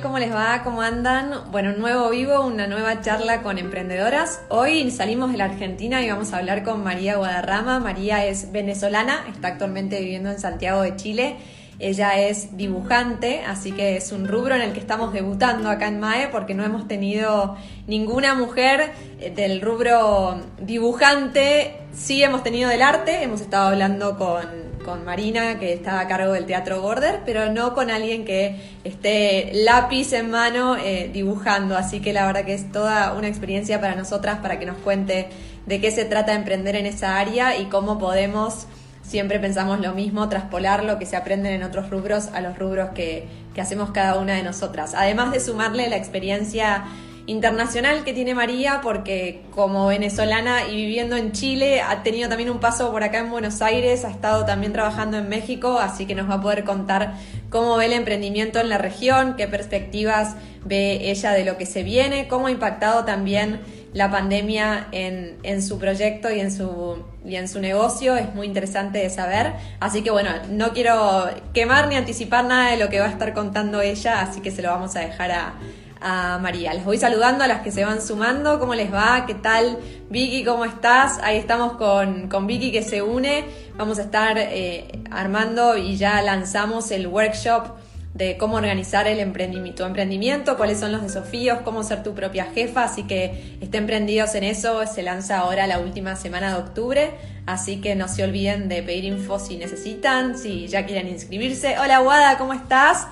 ¿Cómo les va? ¿Cómo andan? Bueno, un nuevo vivo, una nueva charla con emprendedoras. Hoy salimos de la Argentina y vamos a hablar con María Guadarrama. María es venezolana, está actualmente viviendo en Santiago de Chile. Ella es dibujante, así que es un rubro en el que estamos debutando acá en MAE porque no hemos tenido ninguna mujer eh, del rubro dibujante. Sí hemos tenido del arte, hemos estado hablando con con Marina, que está a cargo del Teatro Border, pero no con alguien que esté lápiz en mano eh, dibujando. Así que la verdad que es toda una experiencia para nosotras para que nos cuente de qué se trata de emprender en esa área y cómo podemos, siempre pensamos lo mismo, traspolar lo que se aprende en otros rubros a los rubros que, que hacemos cada una de nosotras. Además de sumarle la experiencia internacional que tiene María, porque como venezolana y viviendo en Chile, ha tenido también un paso por acá en Buenos Aires, ha estado también trabajando en México, así que nos va a poder contar cómo ve el emprendimiento en la región, qué perspectivas ve ella de lo que se viene, cómo ha impactado también la pandemia en, en su proyecto y en su, y en su negocio, es muy interesante de saber. Así que bueno, no quiero quemar ni anticipar nada de lo que va a estar contando ella, así que se lo vamos a dejar a, a María. Les voy saludando a las que se van sumando. ¿Cómo les va? ¿Qué tal? Vicky, ¿cómo estás? Ahí estamos con, con Vicky que se une. Vamos a estar eh, armando y ya lanzamos el workshop de cómo organizar el emprendimiento, tu emprendimiento, cuáles son los desafíos, cómo ser tu propia jefa, así que estén prendidos en eso, se lanza ahora la última semana de octubre, así que no se olviden de pedir info si necesitan, si ya quieren inscribirse. Hola Guada, ¿cómo estás?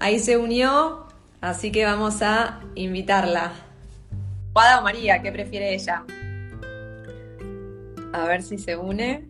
Ahí se unió, Así que vamos a invitarla. Guada o María, ¿qué prefiere ella? A ver si se une.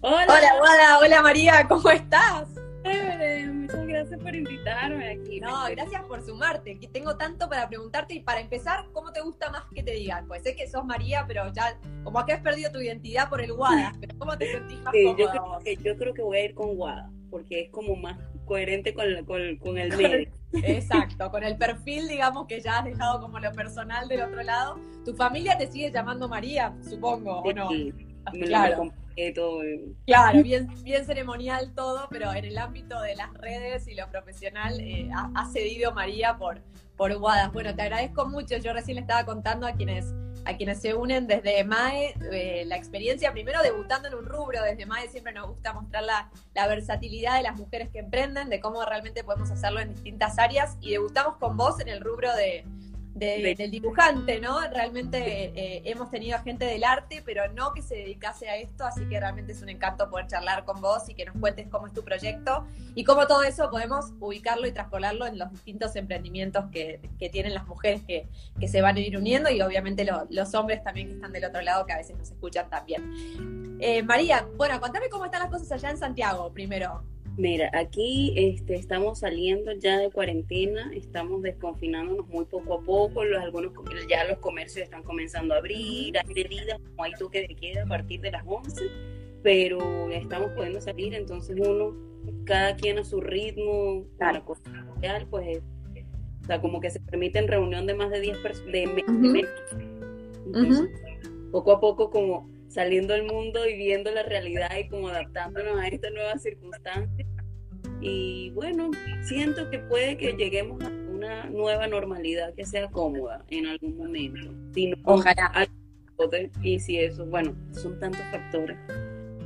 Hola. Hola, Guada. Hola, María. ¿Cómo estás? Muchas gracias por invitarme aquí. No, gracias por sumarte. Tengo tanto para preguntarte y para empezar, ¿cómo te gusta más que te digan? Pues sé que sos María, pero ya como que has perdido tu identidad por el Guada. Pero ¿cómo te sentís más sí, yo creo, que, yo creo que voy a ir con Guada, porque es como más coherente con, con, con el medio. Exacto, con el perfil, digamos, que ya has dejado como lo personal del otro lado. ¿Tu familia te sigue llamando María, supongo, o no? Sí, claro. Todo. Claro, bien, bien ceremonial todo, pero en el ámbito de las redes y lo profesional eh, ha, cedido María por, por Guadas. Bueno, te agradezco mucho. Yo recién le estaba contando a quienes a quienes se unen desde MAE, eh, la experiencia primero debutando en un rubro, desde MAE siempre nos gusta mostrar la, la, versatilidad de las mujeres que emprenden, de cómo realmente podemos hacerlo en distintas áreas y debutamos con vos en el rubro de, del dibujante, ¿no? Realmente eh, hemos tenido gente del arte, pero no que se dedicase a esto, así que realmente es un encanto poder charlar con vos y que nos cuentes cómo es tu proyecto y cómo todo eso podemos ubicarlo y traspolarlo en los distintos emprendimientos que, tienen las mujeres que, se van a ir uniendo y obviamente los hombres también que están del otro lado que a veces nos escuchan también. Eh, María, bueno, contame cómo están las cosas allá en Santiago primero. Mira, aquí este, estamos saliendo ya de cuarentena, estamos desconfinándonos muy poco a poco, los, algunos ya los comercios están comenzando a abrir, hay medidas como hay toque de queda a partir de las 11, pero estamos pudiendo salir, entonces uno, cada quien a su ritmo, para cosa pues, o sea, como que se permiten reunión de más de 10 personas, de, poco a poco como saliendo al mundo y viendo la realidad y como adaptándonos a estas nuevas circunstancias. Y bueno, siento que puede que lleguemos a una nueva normalidad que sea cómoda en algún momento. ojalá. Y si eso, bueno, son tantos factores.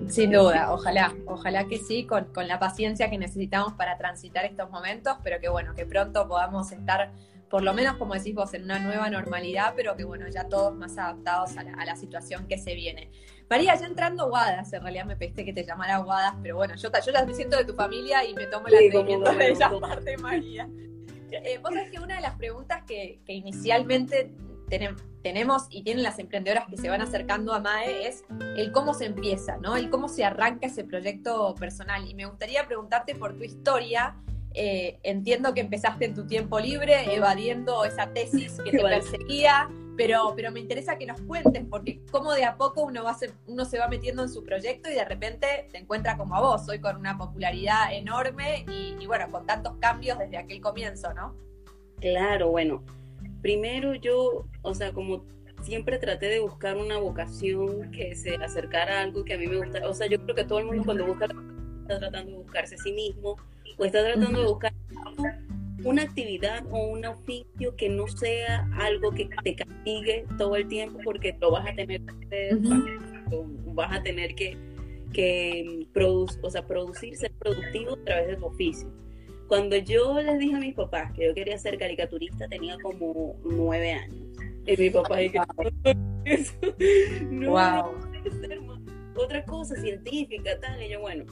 Sin duda, ojalá, ojalá que sí, con, con la paciencia que necesitamos para transitar estos momentos, pero que bueno, que pronto podamos estar por lo menos como decís vos, en una nueva normalidad, pero que bueno, ya todos más adaptados a la, situación que se viene. María, ya entrando Guadas, en realidad me pediste que te llamara Guadas, pero bueno, yo, yo ya me siento de tu familia y me tomo el atrevimiento de llamarte María. Eh, vos sabés que una de las preguntas que, inicialmente tenemos y tienen las emprendedoras que se van acercando a MAE es el cómo se empieza, ¿no? El cómo se arranca ese proyecto personal. Y me gustaría preguntarte por tu historia eh, entiendo que empezaste en tu tiempo libre evadiendo esa tesis que te perseguía, pero, pero me interesa que nos cuentes, porque cómo de a poco uno, va a uno se va metiendo en su proyecto y de repente te encuentra como a vos, hoy con una popularidad enorme y, bueno, con tantos cambios desde aquel comienzo, ¿no? Claro, bueno, primero yo, o sea, como siempre traté de buscar una vocación que se acercara a algo que a mí me gusta, o sea, yo creo que todo el mundo cuando busca está tratando de buscarse a sí mismo, o estás tratando de buscar una actividad o un oficio que no sea algo que te castigue todo el tiempo porque lo vas a tener que vas a tener que, que o sea, producir, ser productivo a través de tu oficio. Cuando yo les dije a mis papás que yo quería ser caricaturista, tenía como nueve años. Y mi papá dijo, no, wow. otra cosa científica, tal. Y yo, bueno,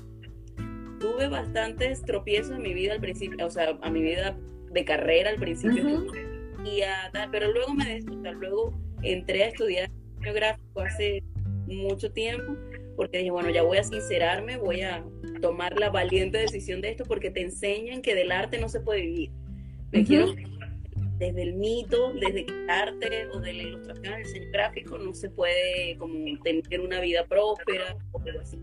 tuve bastantes tropiezos en mi vida al principio, o sea, a mi vida de carrera al principio. y pero luego me luego entré a estudiar geográfico hace mucho tiempo porque dije, bueno, ya voy a sincerarme, voy a tomar la valiente decisión de esto porque te enseñan que del arte no se puede vivir. Me quiero desde el mito, desde el arte o de la ilustración al diseño gráfico no se puede como tener una vida próspera o algo así.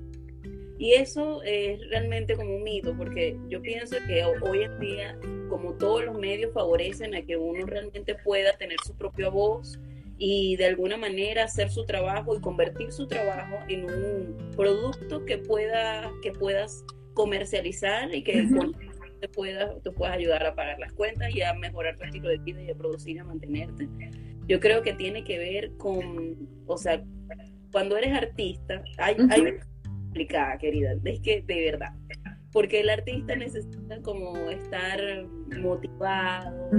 Y eso es realmente como un mito, porque yo pienso que hoy en día, como todos los medios favorecen a que uno realmente pueda tener su propia voz y de alguna manera hacer su trabajo y convertir su trabajo en un producto que pueda que puedas comercializar y que te puedas te puedas ayudar a pagar las cuentas y a mejorar tu estilo de vida y a producir y a mantenerte. Yo creo que tiene que ver con, o sea, cuando eres artista, hay, hay complicada, querida. Es que de verdad. Porque el artista necesita como estar motivado,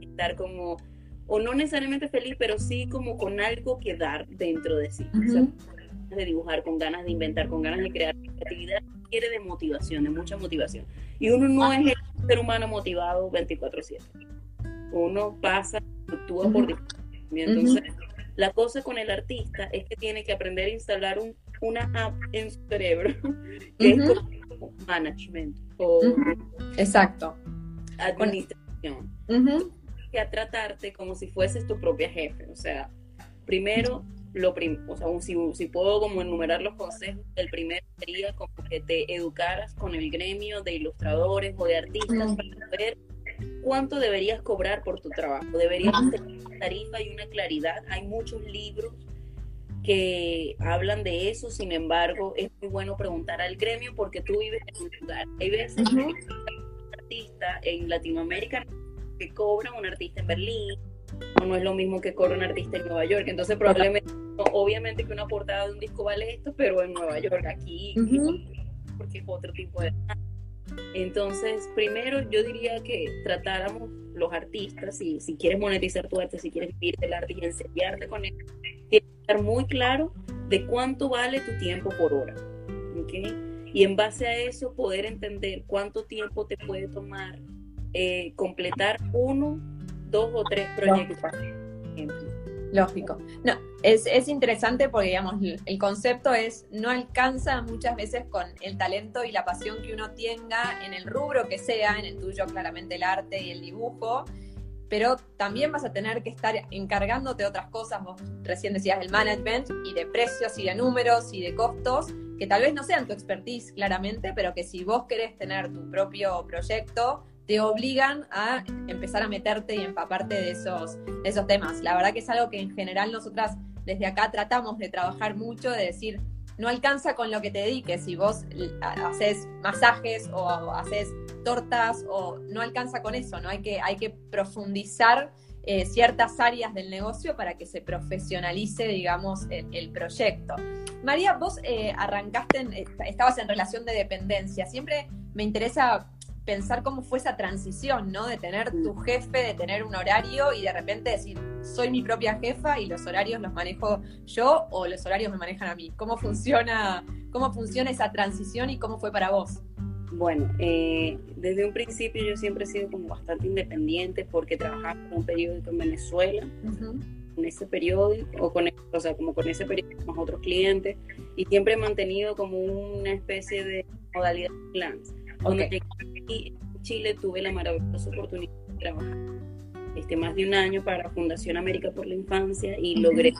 estar, como, o no necesariamente feliz, pero sí como con algo que dar dentro de sí. de dibujar, con ganas de inventar, con ganas de crear. creatividad quiere de motivación, de mucha motivación. Y uno no es el ser humano motivado 24/7. Uno pasa, actúa por Entonces, la cosa con el artista es que tiene que aprender a instalar un una app en su cerebro que es como management o exacto. administración. Que a tratarte como si fueses tu propia jefe o sea primero lo o sea, si, si, puedo como enumerar los consejos, el primero sería como que te educaras con el gremio de ilustradores o de artistas para saber cuánto deberías cobrar por tu trabajo. Deberías tener una tarifa y una claridad. Hay muchos libros que hablan de eso, sin embargo, es muy bueno preguntar al gremio porque tú vives en un lugar. Hay veces que un artista en Latinoamérica que cobra un artista en Berlín, o no es lo mismo que cobra un artista en Nueva York. Entonces, probablemente, obviamente que una portada de un disco vale esto, pero en Nueva York, aquí, porque es otro tipo de... Entonces, primero yo diría que tratáramos los artistas, y si quieres monetizar tu arte, si quieres vivir del arte y enseñarte con él, muy claro de cuánto vale tu tiempo por hora. Y en base a eso poder entender cuánto tiempo te puede tomar eh, completar uno, dos o tres proyectos. Lógico. No, es, es, interesante porque, digamos, el concepto es, no alcanza muchas veces con el talento y la pasión que uno tenga en el rubro que sea, en el tuyo claramente el arte y el dibujo, pero también vas a tener que estar encargándote de otras cosas, vos recién decías del management y de precios y de números y de costos, que tal vez no sean tu expertise claramente, pero que si vos querés tener tu propio proyecto, te obligan a empezar a meterte y empaparte de esos, esos temas. La verdad que es algo que en general nosotras desde acá tratamos de trabajar mucho, de decir, no alcanza con lo que te dediques, si vos haces masajes o haces tortas o no alcanza con eso, ¿no? Hay que, hay que profundizar eh, ciertas áreas del negocio para que se profesionalice, digamos, el, proyecto. María, vos eh, arrancaste, en, estabas en relación de dependencia. Siempre me interesa pensar cómo fue esa transición, ¿no? De tener tu jefe, de tener un horario y de repente decir, soy mi propia jefa y los horarios los manejo yo o los horarios me manejan a mí. ¿Cómo funciona, cómo funciona esa transición y cómo fue para vos? Bueno, eh, desde un principio yo siempre he sido como bastante independiente porque trabajaba con un periódico en Venezuela, con ese periódico, o con, o sea, como con ese periódico con otros clientes, y siempre he mantenido como una especie de modalidad freelance. Cuando llegué aquí en Chile tuve la maravillosa oportunidad de trabajar este, más de un año para Fundación América por la Infancia y logré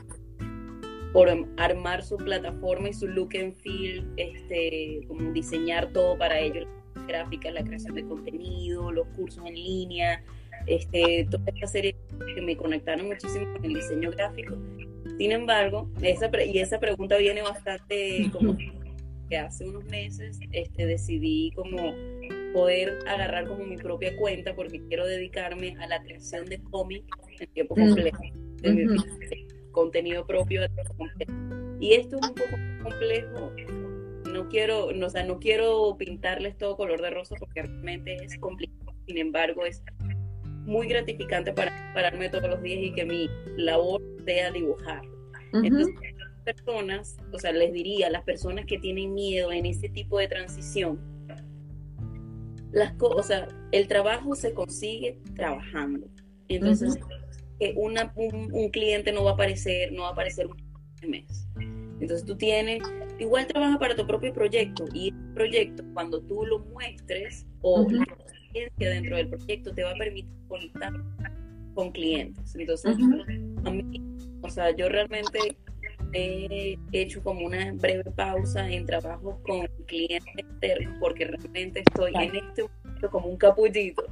por armar su plataforma y su look and feel, este, como diseñar todo para ellos, la gráfica, la creación de contenido, los cursos en línea, este, toda esta serie que me conectaron muchísimo con el diseño gráfico. Sin embargo, esa y esa pregunta viene bastante como que hace unos meses este, decidí como poder agarrar como mi propia cuenta porque quiero dedicarme a la creación de cómics en tiempo completo, de contenido propio. Y esto es un poco complejo. No quiero, no, o sea, no quiero pintarles todo color de rosa porque realmente es complicado. Sin embargo, es muy gratificante para pararme todos los días y que mi labor sea dibujar. Entonces, personas, o sea, les diría, las personas que tienen miedo en ese tipo de transición, las cosas, el trabajo se consigue trabajando. Entonces, una, un, cliente no va a aparecer, no va a aparecer un mes. Entonces tú tienes, igual trabaja para tu propio proyecto y el proyecto, cuando tú lo muestres o la experiencia dentro del proyecto te va a permitir conectar con clientes. Entonces, a mí, o sea, yo realmente he hecho como una breve pausa en trabajo con clientes externos porque realmente estoy en este momento como un capullito,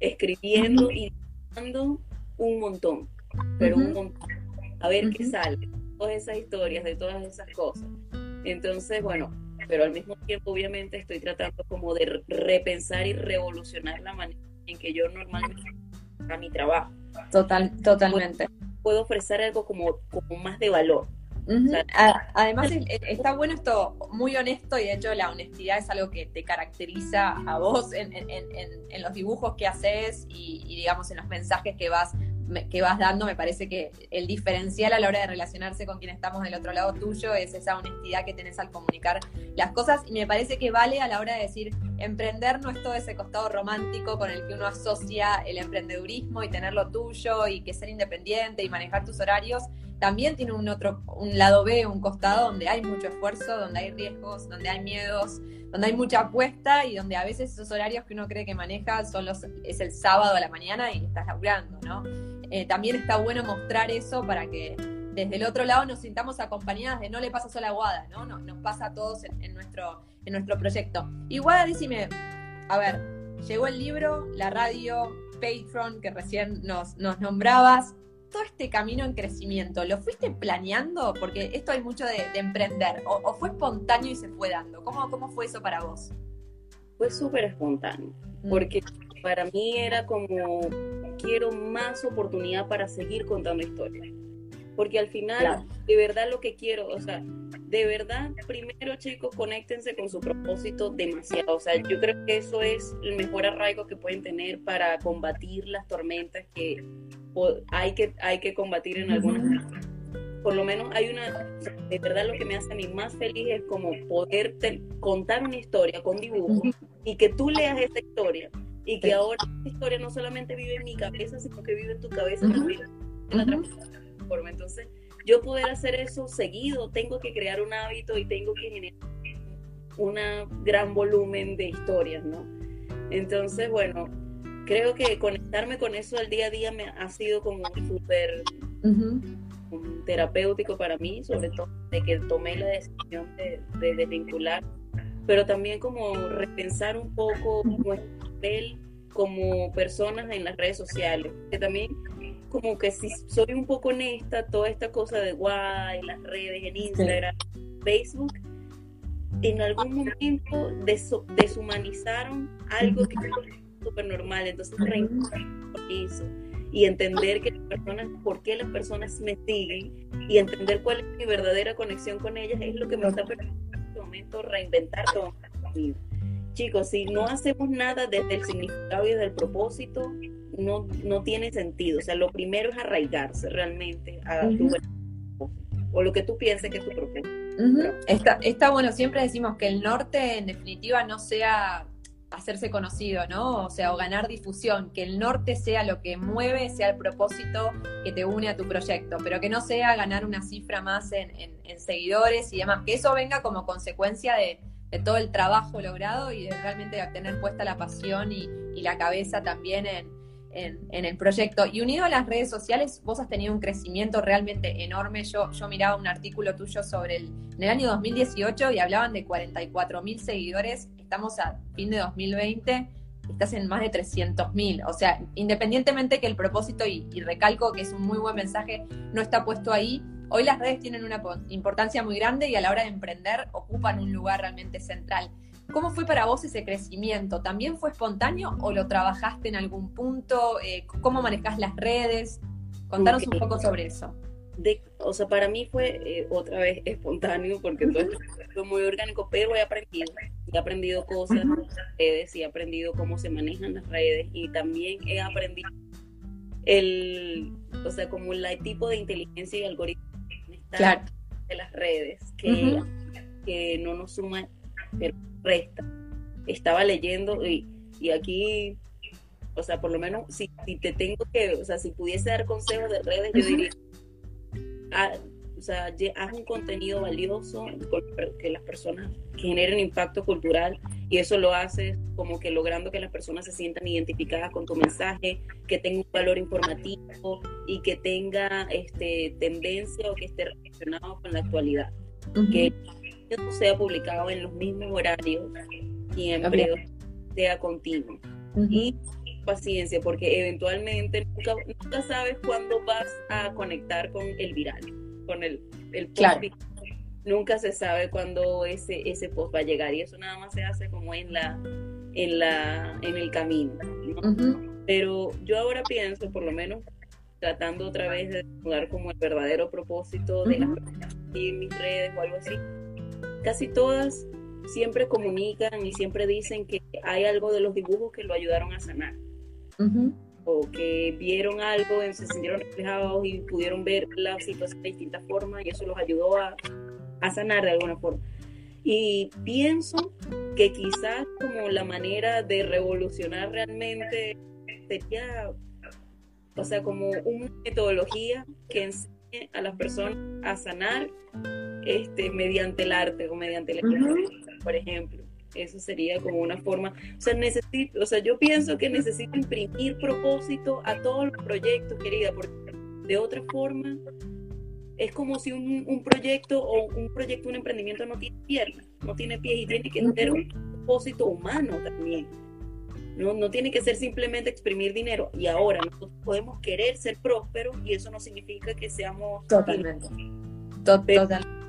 escribiendo y dando un montón, pero un montón, a ver qué sale, todas esas historias, de todas esas cosas. Entonces, bueno, pero al mismo tiempo obviamente estoy tratando como de repensar y revolucionar la manera en que yo normalmente a mi trabajo. Total, totalmente. Puedo, ofrecer algo como, como más de valor. Además, está bueno esto, muy honesto, y de hecho la honestidad es algo que te caracteriza a vos en, los dibujos que haces y, digamos, en los mensajes que vas, que vas dando. Me parece que el diferencial a la hora de relacionarse con quien estamos del otro lado tuyo es esa honestidad que tenés al comunicar las cosas. Y me parece que vale a la hora de decir, emprender no es todo ese costado romántico con el que uno asocia el emprendedurismo y tenerlo tuyo y que ser independiente y manejar tus horarios también tiene un otro, un lado B, un costado donde hay mucho esfuerzo, donde hay riesgos, donde hay miedos, donde hay mucha apuesta y donde a veces esos horarios que uno cree que maneja son los, es el sábado a la mañana y estás laburando, ¿no? Eh, también está bueno mostrar eso para que desde el otro lado nos sintamos acompañadas de no le pasa solo a Guada, ¿no? Nos, pasa a todos en, nuestro, en nuestro proyecto. Y Guada, a ver, llegó el libro, la radio, Patreon, que recién nos, nos nombrabas, todo este camino en crecimiento, ¿lo fuiste planeando? Porque esto hay mucho de, emprender, o, fue espontáneo y se fue dando? ¿Cómo, cómo fue eso para vos? Fue súper espontáneo, mm. porque para mí era como, quiero más oportunidad para seguir contando historias. Porque al final, de verdad lo que quiero, o sea, de verdad, primero chicos, conéctense con su propósito demasiado. O sea, yo creo que eso es el mejor arraigo que pueden tener para combatir las tormentas que hay que, hay que combatir en algunas. Por lo menos hay una, de verdad lo que me hace a mí más feliz es como poder contar una historia con dibujos y que tú leas esa historia y que ahora esa historia no solamente vive en mi cabeza, sino que vive en tu cabeza también la forma. Entonces, yo poder hacer eso seguido, tengo que crear un hábito y tengo que generar un gran volumen de historias, ¿no? Entonces, bueno, creo que conectarme con eso al día a día me ha sido como súper terapéutico para mí, sobre todo de que tomé la decisión de, desvincular, pero también como repensar un poco nuestro papel como personas en las redes sociales, que también como que si soy un poco honesta, toda esta cosa de guay, las redes en Instagram, Facebook, en algún momento deshumanizaron algo que súper normal, entonces eso y entender que las personas, por qué las personas me siguen y entender cuál es mi verdadera conexión con ellas es lo que me está permitiendo en este momento reinventar todo Chicos, si no hacemos nada desde el significado y desde el propósito, no, no tiene sentido. O sea, lo primero es arraigarse realmente a tu o lo que tú pienses que es tu propósito. está, está bueno, siempre decimos que el norte en definitiva no sea hacerse conocido, ¿no? O sea, o ganar difusión, que el norte sea lo que mueve, sea el propósito que te une a tu proyecto, pero que no sea ganar una cifra más en, seguidores y demás, que eso venga como consecuencia de, todo el trabajo logrado y de realmente tener puesta la pasión y, la cabeza también en, en, el proyecto. Y unido a las redes sociales, vos has tenido un crecimiento realmente enorme. Yo, yo miraba un artículo tuyo sobre el, en el año 2018 y hablaban de 44 mil seguidores estamos a fin de 2020, estás en más de 300 mil. O sea, independientemente que el propósito, y, recalco que es un muy buen mensaje, no está puesto ahí, hoy las redes tienen una importancia muy grande y a la hora de emprender ocupan un lugar realmente central. ¿Cómo fue para vos ese crecimiento? ¿También fue espontáneo o lo trabajaste en algún punto? Eh, ¿Cómo manejás las redes? Contanos un poco sobre eso. O sea, para mí fue eh, otra vez espontáneo porque todo fue muy orgánico, pero he aprendido, he aprendido cosas las redes y he aprendido cómo se manejan las redes y también he aprendido el, o sea, como el tipo de inteligencia y algoritmo de las redes que, que no nos suma, pero resta. Estaba leyendo y, y aquí, o sea, por lo menos si, si, te tengo que, o sea, si pudiese dar consejos de redes, yo diría, ah, o sea, haz un contenido valioso que las personas generen impacto cultural y eso lo haces como que logrando que las personas se sientan identificadas con tu mensaje, que tenga un valor informativo y que tenga este, tendencia o que esté relacionado con la actualidad. Que esto sea publicado en los mismos horarios siempre, sea continuo. Y paciencia, porque eventualmente nunca, nunca sabes cuándo vas a conectar con el viral con el, el post. Nunca se sabe cuándo ese, ese post va a llegar y eso nada más se hace como en la en la en el camino. Pero yo ahora pienso, por lo menos tratando otra vez de dar como el verdadero propósito de las personas en mis redes o algo así, casi todas siempre comunican y siempre dicen que hay algo de los dibujos que lo ayudaron a sanar o que vieron algo, se sintieron reflejados y pudieron ver la situación de distintas formas y eso los ayudó a, a sanar de alguna forma. Y pienso que quizás como la manera de revolucionar realmente sería, o sea, como una metodología que enseñe a las personas a sanar este, mediante el arte o mediante la por ejemplo. Eso sería como una forma, o sea, necesito, o sea, yo pienso que necesito imprimir propósito a todos los proyectos, querida, porque de otra forma es como si un, proyecto o un proyecto, un emprendimiento no tiene piernas, no tiene pies y tiene que tener un propósito humano también. No, no tiene que ser simplemente exprimir dinero. Y ahora nosotros podemos querer ser prósperos y eso no significa que seamos... Totalmente. Totalmente.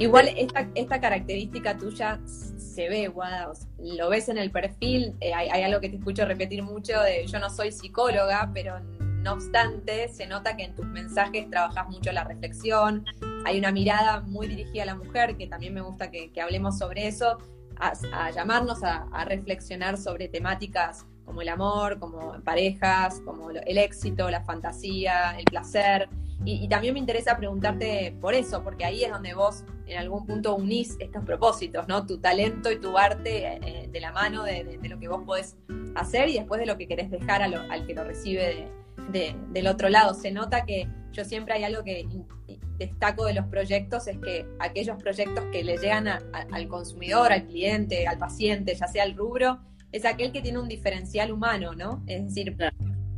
Igual esta, característica tuya se ve, Guada, lo ves en el perfil, eh, hay, algo que te escucho repetir mucho yo no soy psicóloga, pero no obstante se nota que en tus mensajes trabajas mucho la reflexión, hay una mirada muy dirigida a la mujer, que también me gusta que, hablemos sobre eso, a, llamarnos a, a, reflexionar sobre temáticas como el amor, como parejas, como el éxito, la fantasía, el placer. Y, también me interesa preguntarte por eso, porque ahí es donde vos en algún punto unís estos propósitos, ¿no? Tu talento y tu arte eh, de la mano de, lo que vos podés hacer y después de lo que querés dejar al que lo recibe del otro lado. Se nota que yo siempre hay algo que destaco de los proyectos, es que aquellos proyectos que le llegan al consumidor, al cliente, al paciente, ya sea el rubro, es aquel que tiene un diferencial humano, ¿no? Es decir,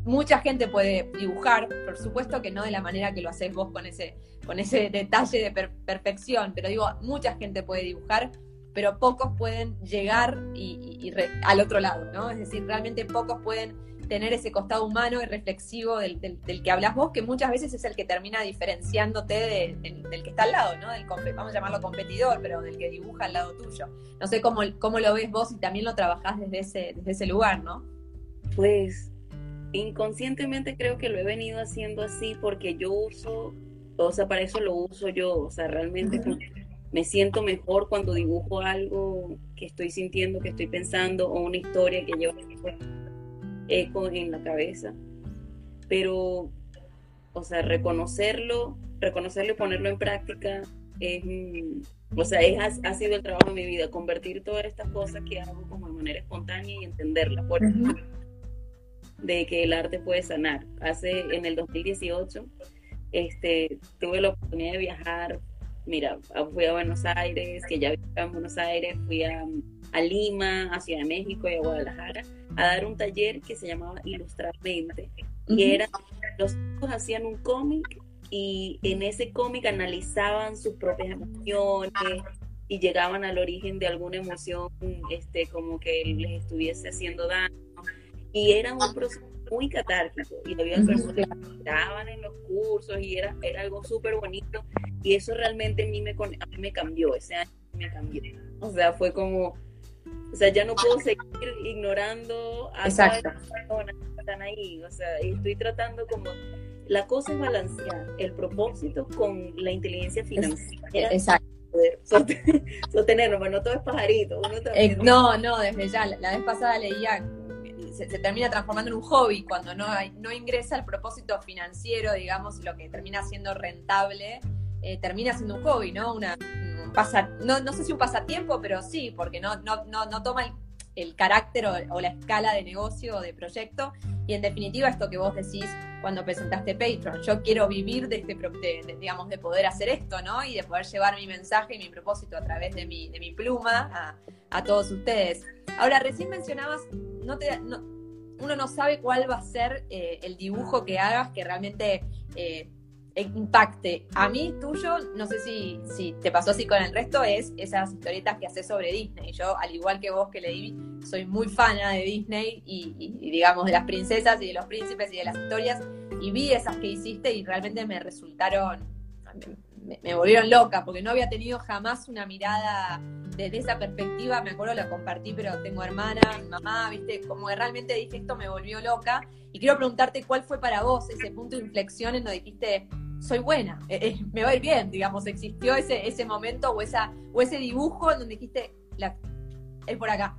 mucha gente puede dibujar, por supuesto que no de la manera que lo haces vos con ese, con ese detalle de perfección, pero digo, mucha gente puede dibujar, pero pocos pueden llegar y, al otro lado, ¿no? Es decir, realmente pocos pueden tener ese costado humano y reflexivo del, que hablas vos, que muchas veces es el que termina diferenciándote del que está al lado, ¿no? Del, vamos a llamarlo competidor, pero del que dibuja al lado tuyo. No sé cómo, cómo lo ves vos y también lo trabajás desde ese, desde ese lugar, ¿no? Pues inconscientemente creo que lo he venido haciendo así porque yo uso, o sea, para eso lo uso yo, o sea, realmente me siento mejor cuando dibujo algo que estoy sintiendo, que estoy pensando, o una historia que lleva eco en la cabeza. Pero, o sea, reconocerlo, reconocerlo y ponerlo en práctica es, o sea, es, ha, sido el trabajo de mi vida, convertir todas estas cosas que hago como de manera espontánea y entenderla. Por de que el arte puede sanar. Hace en el 2018 este, tuve la oportunidad de viajar, mira, fui a Buenos Aires, que ya vivía en Buenos Aires, fui a, Lima, a Ciudad de México y a Guadalajara a dar un taller que se llamaba Ilustrar Mente. Y era, los chicos hacían un cómic y en ese cómic analizaban sus propias emociones y llegaban al origen de alguna emoción este, como que les estuviese haciendo daño y era un proceso muy catártico y había personas que estaban en los cursos y era, era algo súper bonito y eso realmente a mí, me, a mí me cambió, ese año me cambió. O sea, fue como, O sea, ya no puedo seguir ignorando a Exacto. las personas que están ahí. O sea, estoy tratando como la cosa es balancear el propósito con la inteligencia financiera. Exacto. Sostenerlo, pero no todo es pajarito. Eh, no, no, desde ya. La, vez pasada leía se, termina transformando en un hobby cuando no, no ingresa el propósito financiero, digamos, lo que termina siendo rentable, eh, termina siendo un hobby, ¿no? Una, pasa, no, no sé si un pasatiempo, pero sí, porque no, no, no, no toma el el carácter o, la escala de negocio o de proyecto. Y en definitiva, esto que vos decís cuando presentaste Patreon, yo quiero vivir de este, digamos, de poder hacer esto, ¿no? Y de poder llevar mi mensaje y mi propósito a través de mi, de mi pluma a, todos ustedes. Ahora, recién mencionabas, no te, uno no sabe cuál va a ser eh, el dibujo que hagas que realmente eh, impacte. A mí, tuyo, no sé si, si te pasó así con el resto, es esas historietas que haces sobre Disney. Yo, al igual que vos que leí, soy muy fana de Disney y, digamos de las princesas y de los príncipes y de las historias. Y vi esas que hiciste y realmente me resultaron, me, volvieron loca, porque no había tenido jamás una mirada desde esa perspectiva. Me acuerdo, la compartí, pero tengo hermana, mamá, viste, como que realmente dije esto me volvió loca. Y quiero preguntarte cuál fue para vos ese punto de inflexión en donde dijiste, soy buena, eh, eh, me va a ir bien, digamos, existió ese, ese momento o, esa, o ese dibujo en donde dijiste, la, es por acá.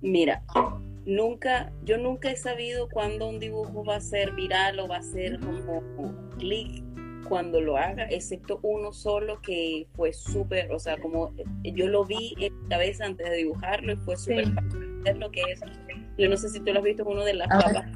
Mira, nunca, yo nunca he sabido cuándo un dibujo va a ser viral o va a ser como clic cuando lo haga, excepto uno solo que fue súper, o sea, como yo lo vi en mi cabeza antes de dibujarlo y fue súper sí. lo que es. Yo no sé si tú lo has visto, uno de las papas.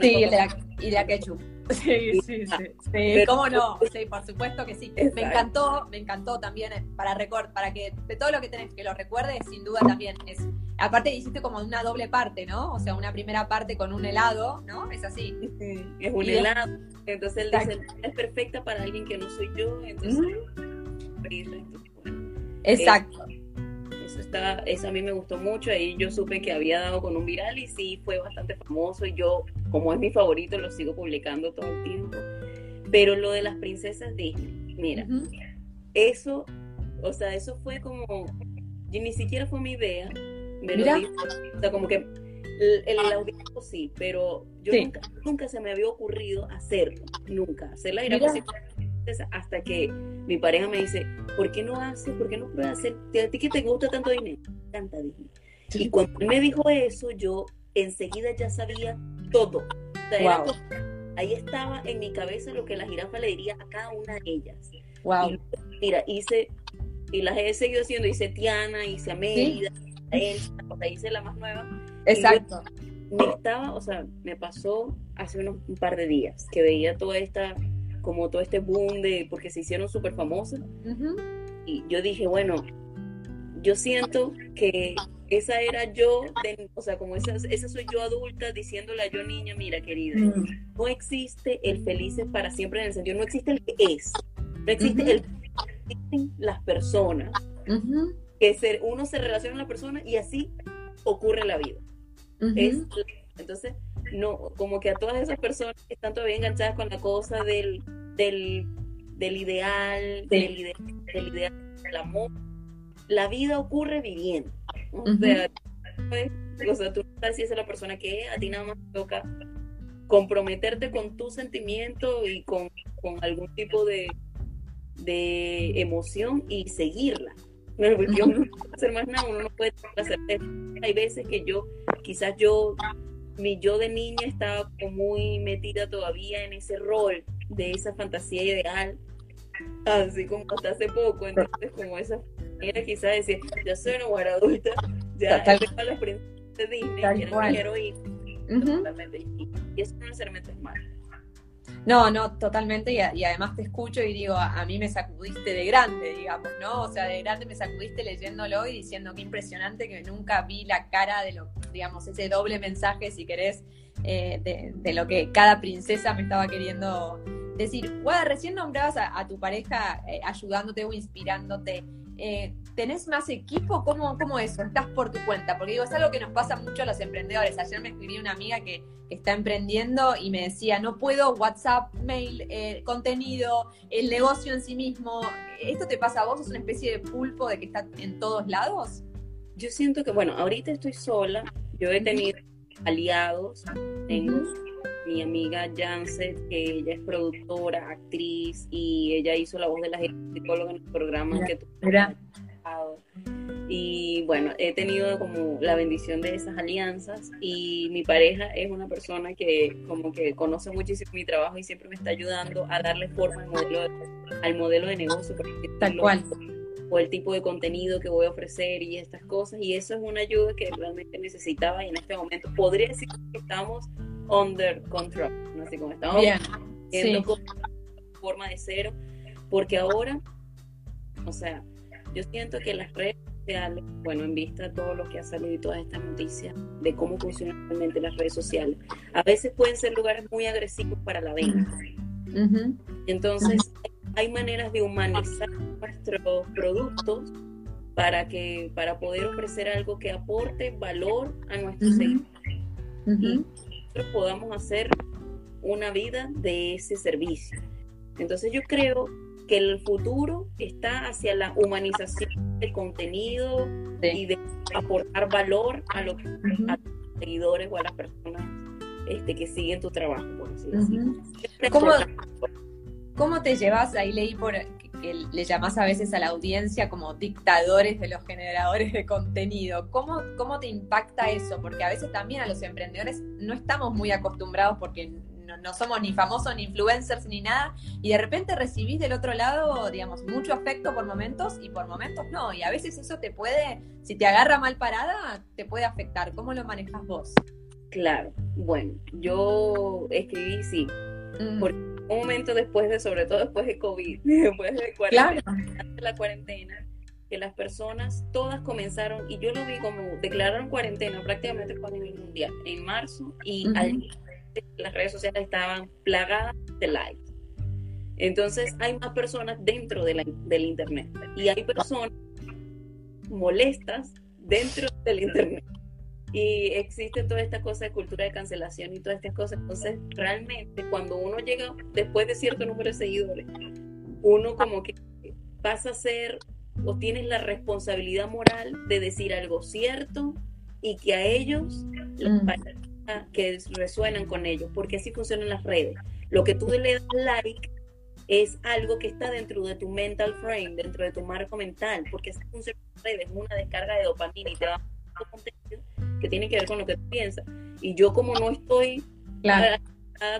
Sí, y de, y de ketchup. Sí, sí, sí. sí. ¿Cómo no? Sí, por supuesto que sí. Me encantó, me encantó también eh, para record, para que de todo lo que tenés que lo recuerdes, sin duda también es. Aparte hiciste como una doble parte, ¿no? O sea, una primera parte con un helado, ¿no? Es así. es un helado. Entonces dice, es perfecta para alguien que no soy yo. Entonces, Exacto. Eso está, eso a mí me gustó mucho. Ahí yo supe que había dado con un viral y sí fue bastante famoso. Y yo como es mi favorito, lo sigo publicando todo el tiempo. Pero lo de las princesas Disney, mira, eso, o sea, eso fue como, ni siquiera fue mi idea, me lo o sea, como que el, el audio sí, pero yo nunca, nunca se me había ocurrido hacerlo, nunca, hacer la hasta que mi pareja me dice, ¿por qué no haces, por qué no puedes hacer, a ti que te gusta tanto Disney? Tanta Disney. Y cuando él me dijo eso, yo enseguida ya sabía todo. ahí estaba en mi cabeza lo que la jirafa le diría a cada una de ellas. Wow. mira, hice, y las he seguido haciendo, hice Tiana, hice Amelia, hice la más nueva. Exacto. Me estaba, o sea, me pasó hace unos un par de días que veía toda esta, como todo este boom de, porque se hicieron súper famosas. Y yo dije, bueno, yo siento que esa era yo, o sea, como esa, esa soy yo adulta diciéndole a yo niña, mira querida, mm. no existe el felices para siempre en el sentido, no existe el que es, no existe el existen las personas, que ser, uno se relaciona con la persona y así ocurre la vida. Entonces, no, como que a todas esas personas que están todavía enganchadas con la cosa del, del, del ideal, del, ideal, del ideal del amor, la vida ocurre viviendo. O, sea, o sea, tú no sabes si es la persona que es, a ti nada más toca comprometerte con tu sentimiento y con, con algún tipo de, de emoción y seguirla. Porque uno no puede hacer más nada, uno no puede hacer. Hay veces que yo, quizás yo, mi yo de niña estaba muy metida todavía en ese rol de esa fantasía ideal, así como hasta hace poco, entonces como esa Mira, quizás decir, yo soy una mujer adulta, ya tengo las princesas de Disney, ya quiero ir. Y eso no necesariamente es malo. No, no, totalmente, y, además te escucho y digo, a, mí me sacudiste de grande, digamos, ¿no? O sea, de grande me sacudiste leyéndolo y diciendo qué impresionante que nunca vi la cara de lo, digamos, ese doble mensaje, si querés, eh, de, lo que cada princesa me estaba queriendo decir. Guada, recién nombrabas a, tu pareja eh, ayudándote o inspirándote. Eh, ¿tenés más equipo? ¿Cómo, ¿Cómo eso? ¿Estás por tu cuenta? Porque digo, es algo que nos pasa mucho a los emprendedores. Ayer me escribí una amiga que, está emprendiendo y me decía, no puedo WhatsApp, mail, contenido, el negocio en sí mismo. ¿Esto te pasa a vos? ¿Es una especie de pulpo de que está en todos lados? Yo siento que, bueno, ahorita estoy sola, yo he tenido aliados, tengo mi amiga Janset, que ella es productora, actriz, y ella hizo la voz de la psicóloga en los programas que tú y bueno, he tenido como la bendición de esas alianzas y mi pareja es una persona que como que conoce muchísimo mi trabajo y siempre me está ayudando a darle forma al modelo de, al modelo de negocio. Tal cual. O el tipo de contenido que voy a ofrecer y estas cosas. Y eso es una ayuda que realmente necesitaba y en este momento podría decir que estamos under control, ¿no? así como estamos viendo forma de cero, porque ahora, o sea, yo siento que las redes sociales, bueno, en vista de todo lo que ha salido y todas estas noticias de cómo funcionan realmente las redes sociales, a veces pueden ser lugares muy agresivos para la venta. Entonces, hay maneras de humanizar nuestros productos para que para poder ofrecer algo que aporte valor a nuestros seguidores y nosotros podamos hacer una vida de ese servicio. Entonces yo creo que el futuro está hacia la humanización del contenido y de aportar valor a, los, seguidores o a las personas este, que siguen tu trabajo, por así ¿Cómo, ¿Cómo, te llevas? Ahí leí por que le llamas a veces a la audiencia como dictadores de los generadores de contenido. ¿Cómo, ¿Cómo te impacta eso? Porque a veces también a los emprendedores no estamos muy acostumbrados porque no, somos ni famosos ni influencers ni nada, y de repente recibís del otro lado, digamos, mucho afecto por momentos y por momentos no, y a veces eso te puede, si te agarra mal parada, te puede afectar. ¿Cómo lo manejas vos? Claro, bueno, yo escribí sí, mm. porque un momento después de, sobre todo después de COVID, después de, de la cuarentena, que las personas todas comenzaron, y yo lo vi como declararon cuarentena prácticamente a nivel mundial, en marzo, y al las redes sociales estaban plagadas de likes. Entonces hay más personas dentro de del Internet y hay personas molestas dentro del Internet. Y existe toda esta cosa de cultura de cancelación y todas estas cosas. Entonces, realmente, cuando uno llega después de cierto número de seguidores, uno como que pasa a ser o tienes la responsabilidad moral de decir algo cierto y que a ellos les mm que resuenan con ellos, porque así funcionan las redes. Lo que tú le das like es algo que está dentro de tu mental frame, dentro de tu marco mental, porque así funcionan las redes, una descarga de dopamina y te da contenido que tiene que ver con lo que tú piensas. Y yo como no estoy nada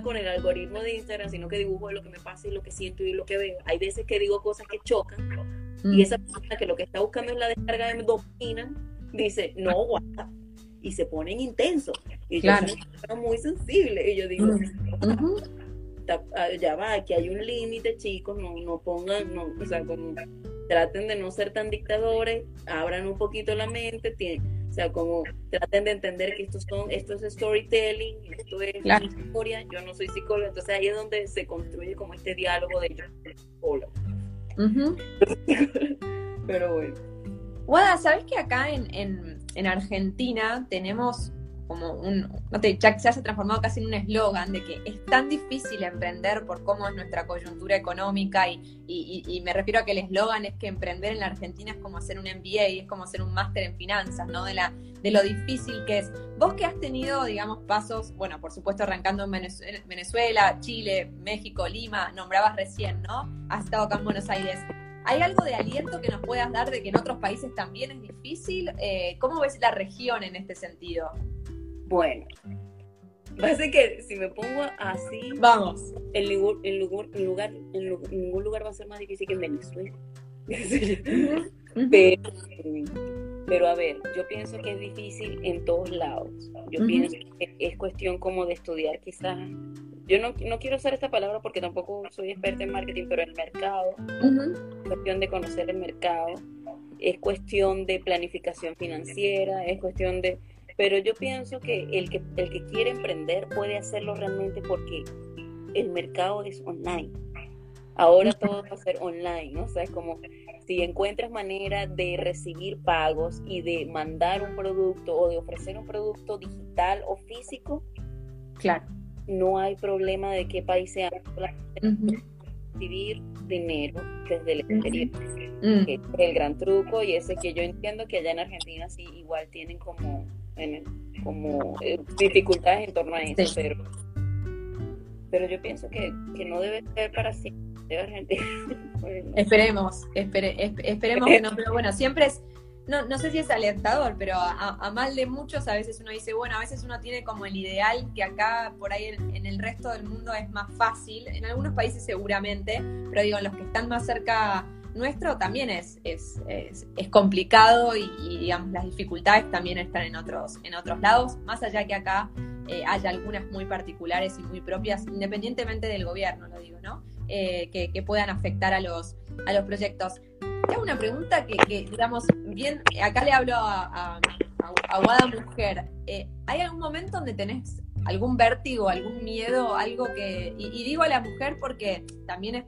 con el algoritmo de Instagram, sino que dibujo lo que me pasa y lo que siento y lo que veo, hay veces que digo cosas que chocan y mm. esa persona que lo que está buscando es la descarga de dopamina, dice, no, guarda y se ponen intensos. Y yo soy muy sensible. Y yo digo, ah, ya va, que hay un límite, chicos, no, no pongan, no, o sea, como traten de no ser tan dictadores, abran un poquito la mente, o sea, como traten de entender que esto, son, esto es storytelling, esto es historia, yo no soy psicóloga, entonces ahí es donde se construye como este diálogo de yo psicólogo. Pero bueno. Guada, ¿sabes que acá en, en Argentina tenemos como un, no te, ya se ha transformado casi en un eslogan de que es tan difícil emprender por cómo es nuestra coyuntura económica y, y, me refiero a que el eslogan es que emprender en la Argentina es como hacer un MBA, es como hacer un máster en finanzas, ¿no? De, la, de lo difícil que es. Vos que has tenido, digamos, pasos, bueno, por supuesto arrancando en Venezuela, Venezuela Chile, México, Lima, nombrabas recién, ¿no? Has estado acá en Buenos Aires. ¿Hay algo de aliento que nos puedas dar de que en otros países también es difícil? Eh, ¿Cómo ves la región en este sentido? Bueno, ser que si me pongo así, vamos. En ningún, en lugar, en lugar, en ningún lugar va a ser más difícil que en Venezuela. pero, a ver, yo pienso que es difícil en todos lados. Yo pienso que es cuestión como de estudiar quizás yo no, no, quiero usar esta palabra porque tampoco soy experta en marketing, pero el mercado, es cuestión de conocer el mercado, es cuestión de planificación financiera, es cuestión de... Pero yo pienso que el que, el que quiere emprender puede hacerlo realmente porque el mercado es online. Ahora todo va a ser online, ¿no? O sea, es como si encuentras manera de recibir pagos y de mandar un producto o de ofrecer un producto digital o físico, claro no hay problema de qué país sea, vivir dinero desde el exterior. Es el gran truco y ese que yo entiendo que allá en Argentina sí igual tienen como, como eh, dificultades en torno a eso, pero, pero yo pienso que, que no debe ser para siempre Argentina. Esperemos, esperemos que no, pero bueno, siempre es no, no sé si es alentador, pero a, mal de muchos a veces uno dice, bueno, a veces uno tiene como el ideal que acá por ahí en, el resto del mundo es más fácil, en algunos países seguramente, pero digo, en los que están más cerca nuestro también es, es, es, complicado y, digamos las dificultades también están en otros, en otros lados, más allá que acá eh, haya algunas muy particulares y muy propias, independientemente del gobierno, lo digo, ¿no? Eh, que, que, puedan afectar a los, a los proyectos. Tengo una pregunta que, digamos, bien, acá le hablo a, a, Guada Mujer. Eh, ¿Hay algún momento donde tenés algún vértigo, algún miedo, algo que... Y, digo a la mujer porque también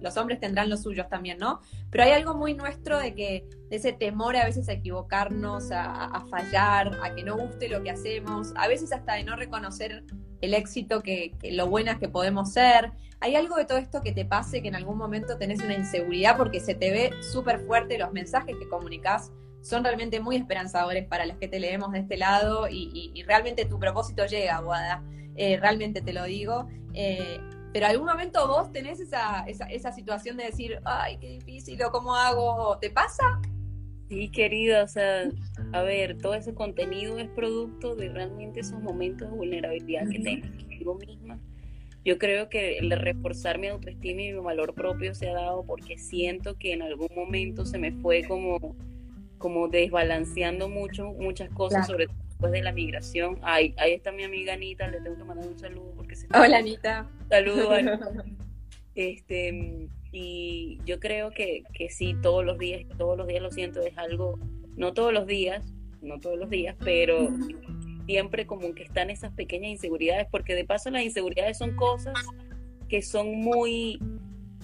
los hombres tendrán los suyos también, ¿no? Pero hay algo muy nuestro de que ese temor a veces a equivocarnos, a, fallar, a que no guste lo que hacemos, a veces hasta de no reconocer el éxito, que, lo buenas que podemos ser. ¿Hay algo de todo esto que te pase que en algún momento tenés una inseguridad porque se te ve súper fuerte los mensajes que comunicas? Son realmente muy esperanzadores para los que te leemos de este lado y, realmente tu propósito llega, Guada. Eh, realmente te lo digo. Eh, pero algún momento vos tenés esa, esa, esa, situación de decir, ay, qué difícil, o cómo hago, ¿te pasa? Sí, querida, o sea, a ver, todo ese contenido es producto de realmente esos momentos de vulnerabilidad que tengo conmigo misma. Yo creo que el reforzar mi autoestima y mi valor propio se ha dado porque siento que en algún momento se me fue como, como desbalanceando mucho, muchas cosas, sobre todo después de la migración. Ahí, ahí está mi amiga Anita, le tengo que mandar un saludo porque se Hola Anita. Saludos. este, y yo creo que, que sí, todos los días, todos los días lo siento, es algo, no todos los días, no todos los días, pero siempre como que están esas pequeñas inseguridades, porque de paso las inseguridades son cosas que son muy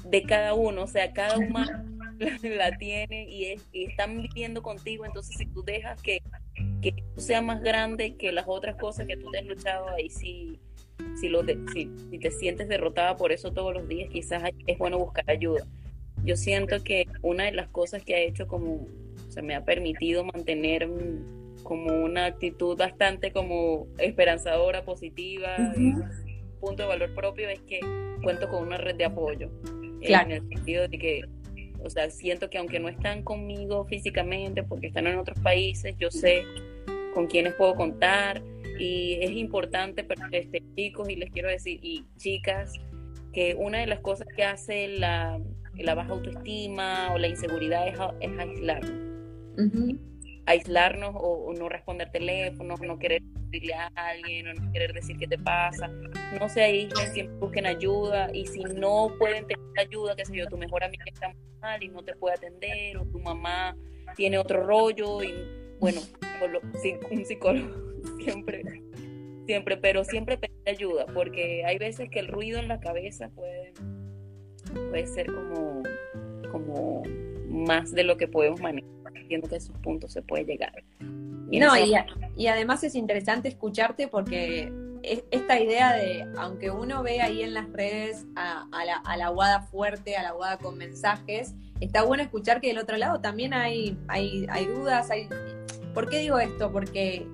de cada uno, o sea, cada humano la, tiene y, están viviendo contigo, entonces si tú dejas que, que sea más grande que las otras cosas que tú te has luchado, ahí sí, si, lo si, si te sientes derrotada por eso todos los días, quizás es bueno buscar ayuda. Yo siento que una de las cosas que ha hecho como, se me ha permitido mantener como una actitud bastante como esperanzadora, positiva, punto de valor propio es que cuento con una red de apoyo. En el sentido de que, o sea, siento que aunque no están conmigo físicamente porque están en otros países, yo sé con quiénes puedo contar. Y es importante para este, chicos y les quiero decir, y chicas, que una de las cosas que hace la, la baja autoestima o la inseguridad es, es aislarnos. Aislarnos o, no responder teléfonos, no querer a alguien o no querer decir qué te pasa. No se aíslen, siempre busquen ayuda y si no pueden tener ayuda, qué sé yo, tu mejor amiga está mal y no te puede atender o tu mamá tiene otro rollo y bueno, un psicólogo siempre, siempre, pero siempre pedir ayuda porque hay veces que el ruido en la cabeza puede, puede ser como, como más de lo que podemos manejar entiendo que a esos puntos se puede llegar. Y no, y, además es interesante escucharte porque esta idea de, aunque uno ve ahí en las redes a, la, a la guada fuerte, a la guada con mensajes, está bueno escuchar que del otro lado también hay, hay, hay dudas. Hay... ¿Por qué digo esto? Porque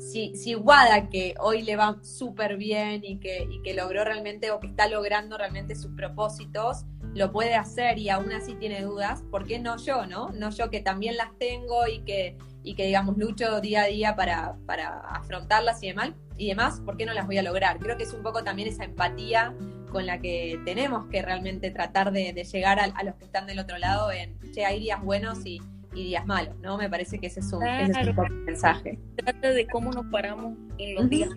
si, si Guada, que hoy le va súper bien y que, y que logró realmente o que está logrando realmente sus propósitos, lo puede hacer y aún así tiene dudas, ¿por qué no yo, no? No yo que también las tengo y que, y que digamos, lucho día a día para, para afrontarlas y demás, y demás, ¿por qué no las voy a lograr? Creo que es un poco también esa empatía con la que tenemos que realmente tratar de, llegar a, los que están del otro lado en, che, hay días buenos y, días malos, ¿no? Me parece que ese es un, mensaje. Trata de cómo nos paramos en los días.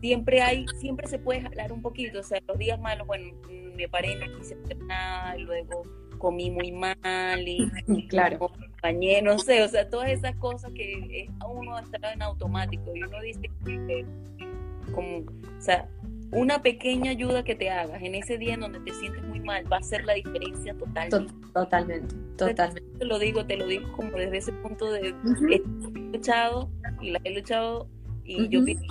siempre hay, siempre se puede jalar un poquito, o sea, los días malos, bueno, me paré, hacer nada, luego comí muy mal y claro. bañé, no sé, o sea, todas esas cosas que uno está en automático y uno dice que, como, o sea, una pequeña ayuda que te hagas en ese día en donde te sientes muy mal va a hacer la diferencia totalmente. Totalmente, totalmente. Te lo digo, te lo digo como desde ese punto de he luchado y la he luchado y yo pienso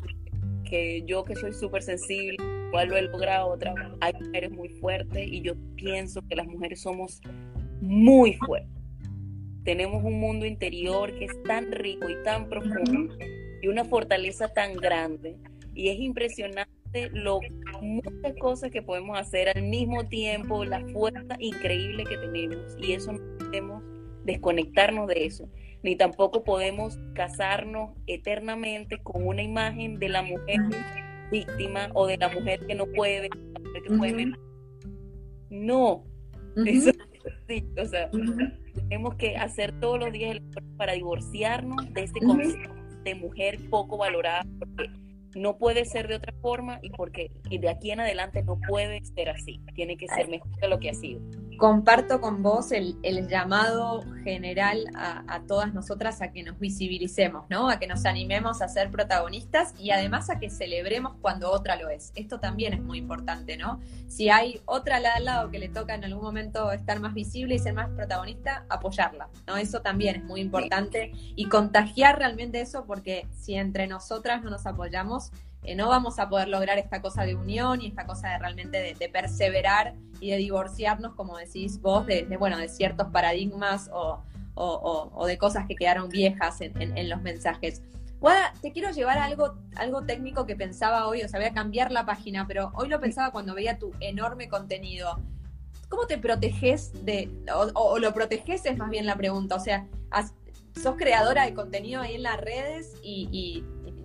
que yo que soy súper sensible igual lo he logrado otra vez. Hay mujeres muy fuertes y yo pienso que las mujeres somos muy fuertes. Tenemos un mundo interior que es tan rico y tan profundo y una fortaleza tan grande. Y es impresionante lo muchas cosas que podemos hacer al mismo tiempo, la fuerza increíble que tenemos. Y eso no podemos desconectarnos de eso. Ni tampoco podemos casarnos eternamente con una imagen de la mujer víctima o de la mujer que no puede, No, eso sí, o sea, tenemos que hacer todos los días el para divorciarnos de este concepto de mujer poco valorada, porque no puede ser de otra forma y porque de aquí en adelante no puede ser así, tiene que ser mejor que lo que ha sido comparto con vos el, llamado general a, todas nosotras a que nos visibilicemos, ¿no? A que nos animemos a ser protagonistas y además a que celebremos cuando otra lo es. Esto también es muy importante, ¿no? Si hay otra al lado que le toca en algún momento estar más visible y ser más protagonista, apoyarla, ¿no? Eso también es muy importante y contagiar realmente eso porque si entre nosotras no nos apoyamos, no vamos a poder lograr esta cosa de unión y esta cosa de realmente de, perseverar y de divorciarnos, como decís vos, de, bueno, de ciertos paradigmas o, de cosas que quedaron viejas en, los mensajes. Guada, te quiero llevar a algo, algo técnico que pensaba hoy, o sea, voy a cambiar la página, pero hoy lo pensaba cuando veía tu enorme contenido. ¿Cómo te proteges de, o, lo proteges es más bien la pregunta, o sea, sos creadora de contenido ahí en las redes y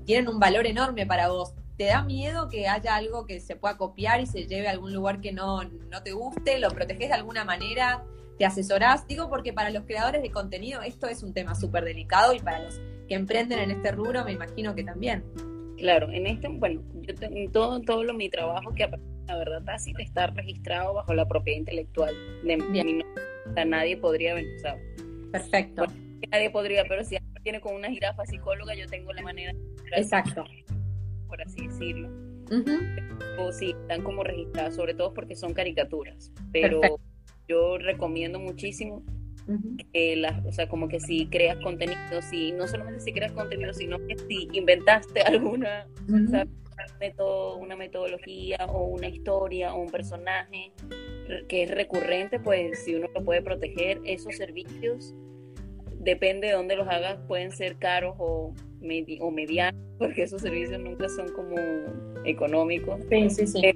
tienen un valor enorme para vos. ¿Te da miedo que haya algo que se pueda copiar y se lleve a algún lugar que no, no te guste? ¿Lo proteges de alguna manera? ¿Te asesorás? Digo porque para los creadores de contenido esto es un tema súper delicado y para los que emprenden en este rubro me imagino que también. Claro, en este, bueno, yo en todo, todo lo, mi trabajo que la verdad así está registrado bajo la propiedad intelectual de, mi sea, nadie podría, o Perfecto. Nadie podría, pero si alguien tiene con una jirafa psicóloga, yo tengo la manera Exacto. Por así decirlo. O sí, están como registradas, sobre todo porque son caricaturas. Pero yo recomiendo muchísimo que las, o sea, como que si creas contenido, si no solamente si creas contenido, sino que si inventaste alguna, una metodología o una historia o un personaje que es recurrente, pues si uno lo puede proteger, esos servicios, depende de dónde los hagas, pueden ser caros o o mediano, porque esos servicios nunca son como económicos. Sí, sí, sí. Eh,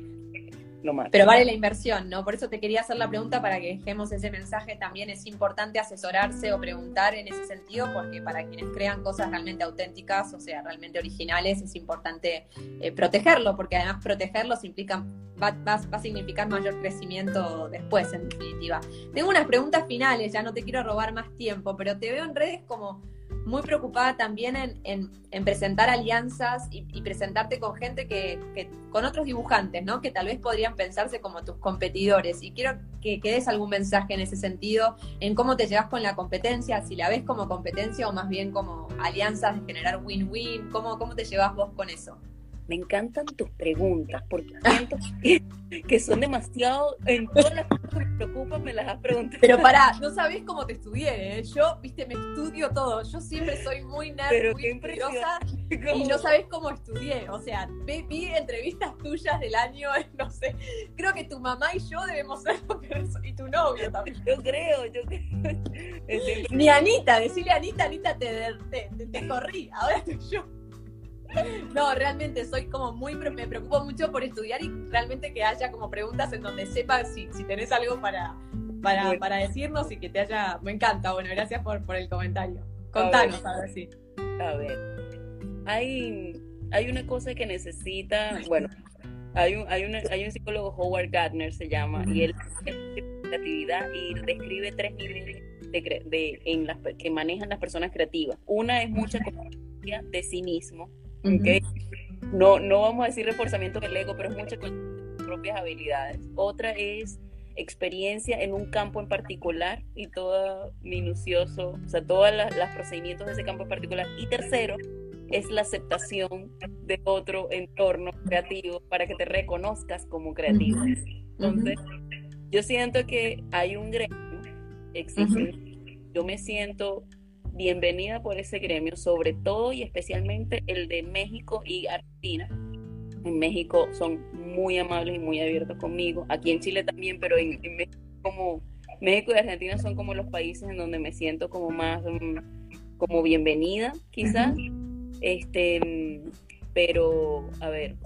Pero vale la inversión, ¿no? Por eso te quería hacer la pregunta para que dejemos ese mensaje. También es importante asesorarse o preguntar en ese sentido, porque para quienes crean cosas realmente auténticas, o sea, realmente originales, es importante eh, protegerlo, porque además protegerlos implica, va, va, a significar mayor crecimiento después, en definitiva. Tengo unas preguntas finales, ya no te quiero robar más tiempo, pero te veo en redes como muy preocupada también en, presentar alianzas y, presentarte con gente que, con otros dibujantes, ¿no? Que tal vez podrían pensarse como tus competidores. Y quiero que, que des algún mensaje en ese sentido, en cómo te llevas con la competencia, si la ves como competencia o más bien como alianzas de generar win-win, ¿cómo, ¿cómo te llevas vos con eso? Me encantan tus preguntas porque siento que, son demasiado, en todas las cosas que me preocupan me las has preguntado. Pero pará, no sabés cómo te estudié, ¿eh? Yo, viste, me estudio todo. Yo siempre soy muy nerd, muy curiosa y no sabés cómo estudié. O sea, vi, entrevistas tuyas del año, no sé, creo que tu mamá y yo debemos ser y tu novio también. Yo creo, yo creo. Ni Anita, decirle a Anita, Anita te, te, te corrí, ahora estoy yo. No, realmente soy como muy, me preocupo mucho por estudiar y realmente que haya como preguntas en donde sepa si, si tenés algo para, para, para, decirnos y que te haya, me encanta, bueno, gracias por, por el comentario. Contanos, a ver, si. A ver, hay, hay una cosa que necesita, bueno, hay un, hay, hay un psicólogo, Howard Gardner se llama, y él creatividad y describe tres niveles de, de, en las, que manejan las personas creativas. Una es mucha conciencia de sí mismo, no, no vamos a decir reforzamiento del ego, pero es mucha con propias habilidades. Otra es experiencia en un campo en particular y todo minucioso, o sea, todos los procedimientos de ese campo en particular. Y tercero, es la aceptación de otro entorno creativo para que te reconozcas como creativo. Entonces, yo siento que hay un gremio, existe, yo me siento bienvenida por ese gremio, sobre todo y especialmente el de México y Argentina. En México son muy amables y muy abiertos conmigo. Aquí en Chile también, pero en, México, como México y Argentina son como los países en donde me siento como más mm, como bienvenida, quizás. Este, pero a ver,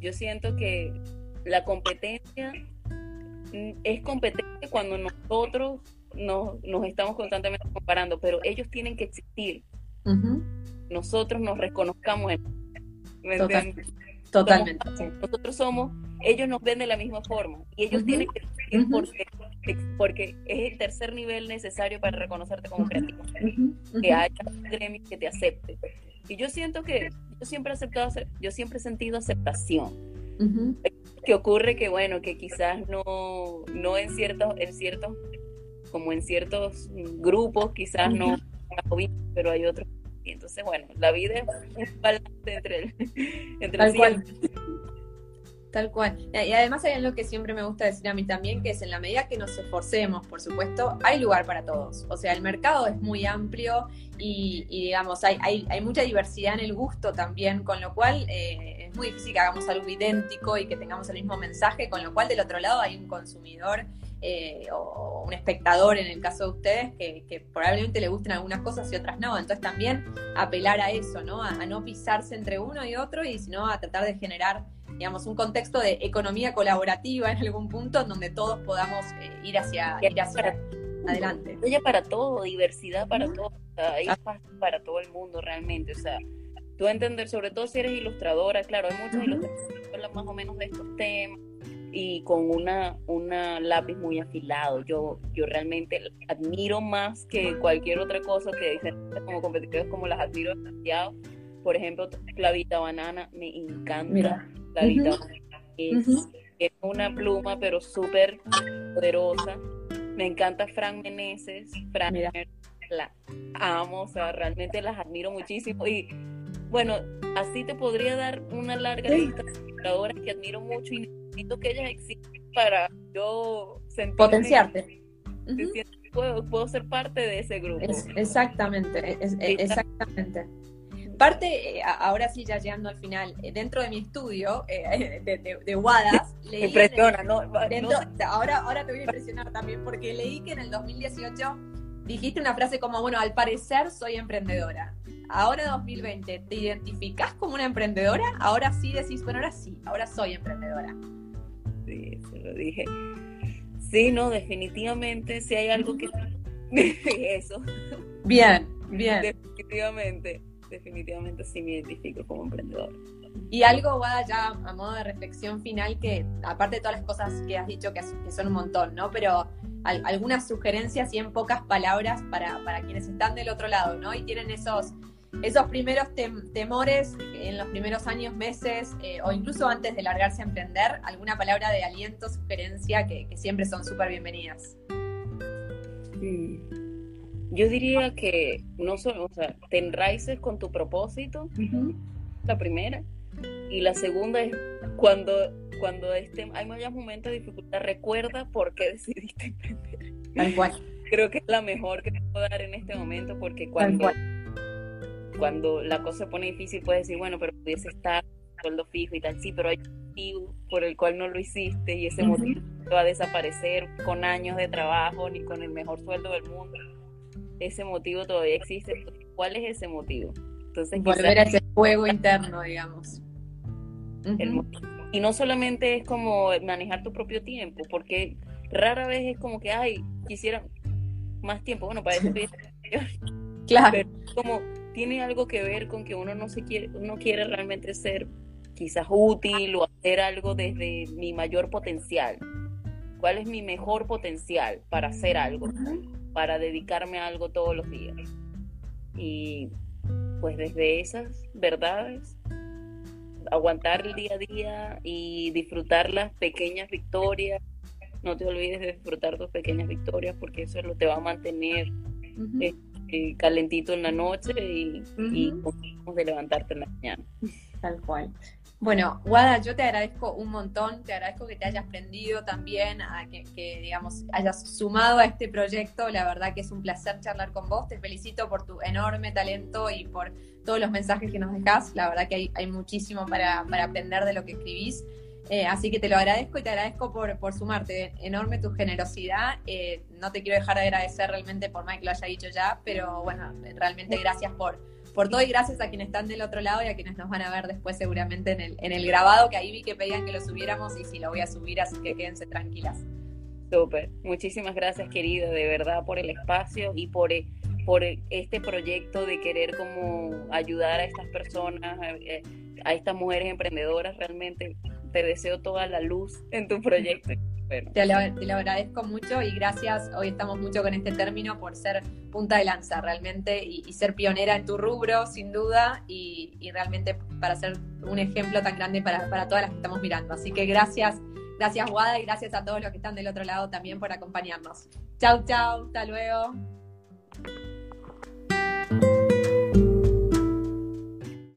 yo siento que la competencia mm, es competencia cuando nosotros nos, nos estamos constantemente comparando, pero ellos tienen que existir. Nosotros nos reconozcamos en Totalmente. Nosotros somos, ellos nos ven de la misma forma y ellos tienen que existir porque, es el tercer nivel necesario para reconocerte como creativo. Que haya un gremio que te acepte. Y yo siento que yo siempre he aceptado, yo siempre he sentido aceptación. Que ocurre que bueno, que quizás no, no en ciertos, en ciertos, como en ciertos grupos, quizás no, pero hay otros y entonces, bueno, la vida es un balance entre el, entre Tal cual. Tal cual. Y además hay algo que siempre me gusta decir a mí también, que es en la medida que nos esforcemos, por supuesto, hay lugar para todos. O sea, el mercado es muy amplio y, digamos, hay, hay, hay, mucha diversidad en el gusto también, con lo cual eh, es muy difícil que hagamos algo idéntico y que tengamos el mismo mensaje, con lo cual del otro lado hay un consumidor eh, o un espectador en el caso de ustedes que, probablemente le gusten algunas cosas y otras no. Entonces también apelar a eso, ¿no? A, no pisarse entre uno y otro y sino a tratar de generar, digamos, un contexto de economía colaborativa en algún punto en donde todos podamos eh, ir hacia, ir hacia adelante. Ella para todo, diversidad para todo, hay para todo el mundo realmente, o sea, tú entender, sobre todo si eres ilustradora, claro, hay muchos ilustradores que hablan más o menos de estos temas, y con una, una lápiz muy afilado. Yo, yo realmente admiro más que cualquier otra cosa que dicen como competidores como las admiro demasiado. Por ejemplo, Clavita Banana, me encanta. Clavita es, una pluma, pero súper poderosa. Me encanta Fran Meneses. Fran la amo, o sea, realmente las admiro muchísimo. Y bueno, así te podría dar una larga lista de que admiro mucho y necesito que ellas existan para yo sentir potenciarte. puedo, ser parte de ese grupo. exactamente, exactamente. Parte, eh, ahora sí, ya llegando al final, eh, dentro de mi estudio eh, de, de, de, Wadas, leí impresiona, ¿no? ahora, ahora te voy a impresionar también, porque leí que en el 2018 dijiste una frase como, bueno, al parecer soy emprendedora ahora 2020, ¿te identificás como una emprendedora? Ahora sí decís, bueno, ahora sí, ahora soy emprendedora. Sí, se lo dije. Sí, no, definitivamente, si hay algo que... Eso. Bien, bien. Definitivamente, definitivamente sí me identifico como emprendedora. Y algo, Guada, ya a modo de reflexión final, que aparte de todas las cosas que has dicho, que, son un montón, ¿no? Pero algunas sugerencias y en pocas palabras para, para quienes están del otro lado, ¿no? Y tienen esos esos primeros temores en los primeros años, meses eh, o incluso antes de largarse a emprender, alguna palabra de aliento, sugerencia que, siempre son súper bienvenidas. Yo diría que no solo, o sea, te enraices con tu propósito, la primera, y la segunda es cuando, cuando este, hay muchos momentos de dificultad, recuerda por qué decidiste emprender. Tal cual. Creo que es la mejor que te puedo dar en este momento porque cuando cuando la cosa se pone difícil puedes decir, bueno, pero pudiese estar sueldo fijo y tal, sí, pero hay un motivo por el cual no lo hiciste y ese motivo va a desaparecer con años de trabajo ni con el mejor sueldo del mundo. Ese motivo todavía existe. ¿Cuál es ese motivo? Entonces, Volver a ese juego interno, digamos. Y no solamente es como manejar tu propio tiempo, porque rara vez es como que, ay, quisiera más tiempo. Bueno, para eso Claro. Pero como tiene algo que ver con que uno no se quiere, uno quiere realmente ser quizás útil o hacer algo desde mi mayor potencial. ¿Cuál es mi mejor potencial para hacer algo? Para dedicarme a algo todos los días. Y pues desde esas verdades, aguantar el día a día y disfrutar las pequeñas victorias. No te olvides de disfrutar tus pequeñas victorias porque eso es lo que te va a mantener eh, calentito en la noche y, de levantarte en la mañana. Tal cual. Bueno, Wada, yo te agradezco un montón, te agradezco que te hayas prendido también, a que, digamos, hayas sumado a este proyecto. La verdad que es un placer charlar con vos. Te felicito por tu enorme talento y por todos los mensajes que nos dejás. La verdad que hay, muchísimo para, aprender de lo que escribís. Eh, así que te lo agradezco y te agradezco por, por sumarte. Enorme tu generosidad. Eh, no te quiero dejar de agradecer realmente por más que lo haya dicho ya, pero bueno, realmente gracias por, por todo y gracias a quienes están del otro lado y a quienes nos van a ver después seguramente en el, en el grabado, que ahí vi que pedían que lo subiéramos y sí, lo voy a subir, así que quédense tranquilas. Súper, muchísimas gracias querido, de verdad por el espacio y por, por este proyecto de querer como ayudar a estas personas, a estas mujeres emprendedoras, realmente te deseo toda la luz en tu proyecto. Te, lo, agradezco mucho y gracias, hoy estamos mucho con este término por ser punta de lanza realmente y, ser pionera en tu rubro, sin duda, y, realmente para ser un ejemplo tan grande para, para todas las que estamos mirando. Así que gracias, gracias Guada y gracias a todos los que están del otro lado también por acompañarnos. Chau, chau, hasta luego.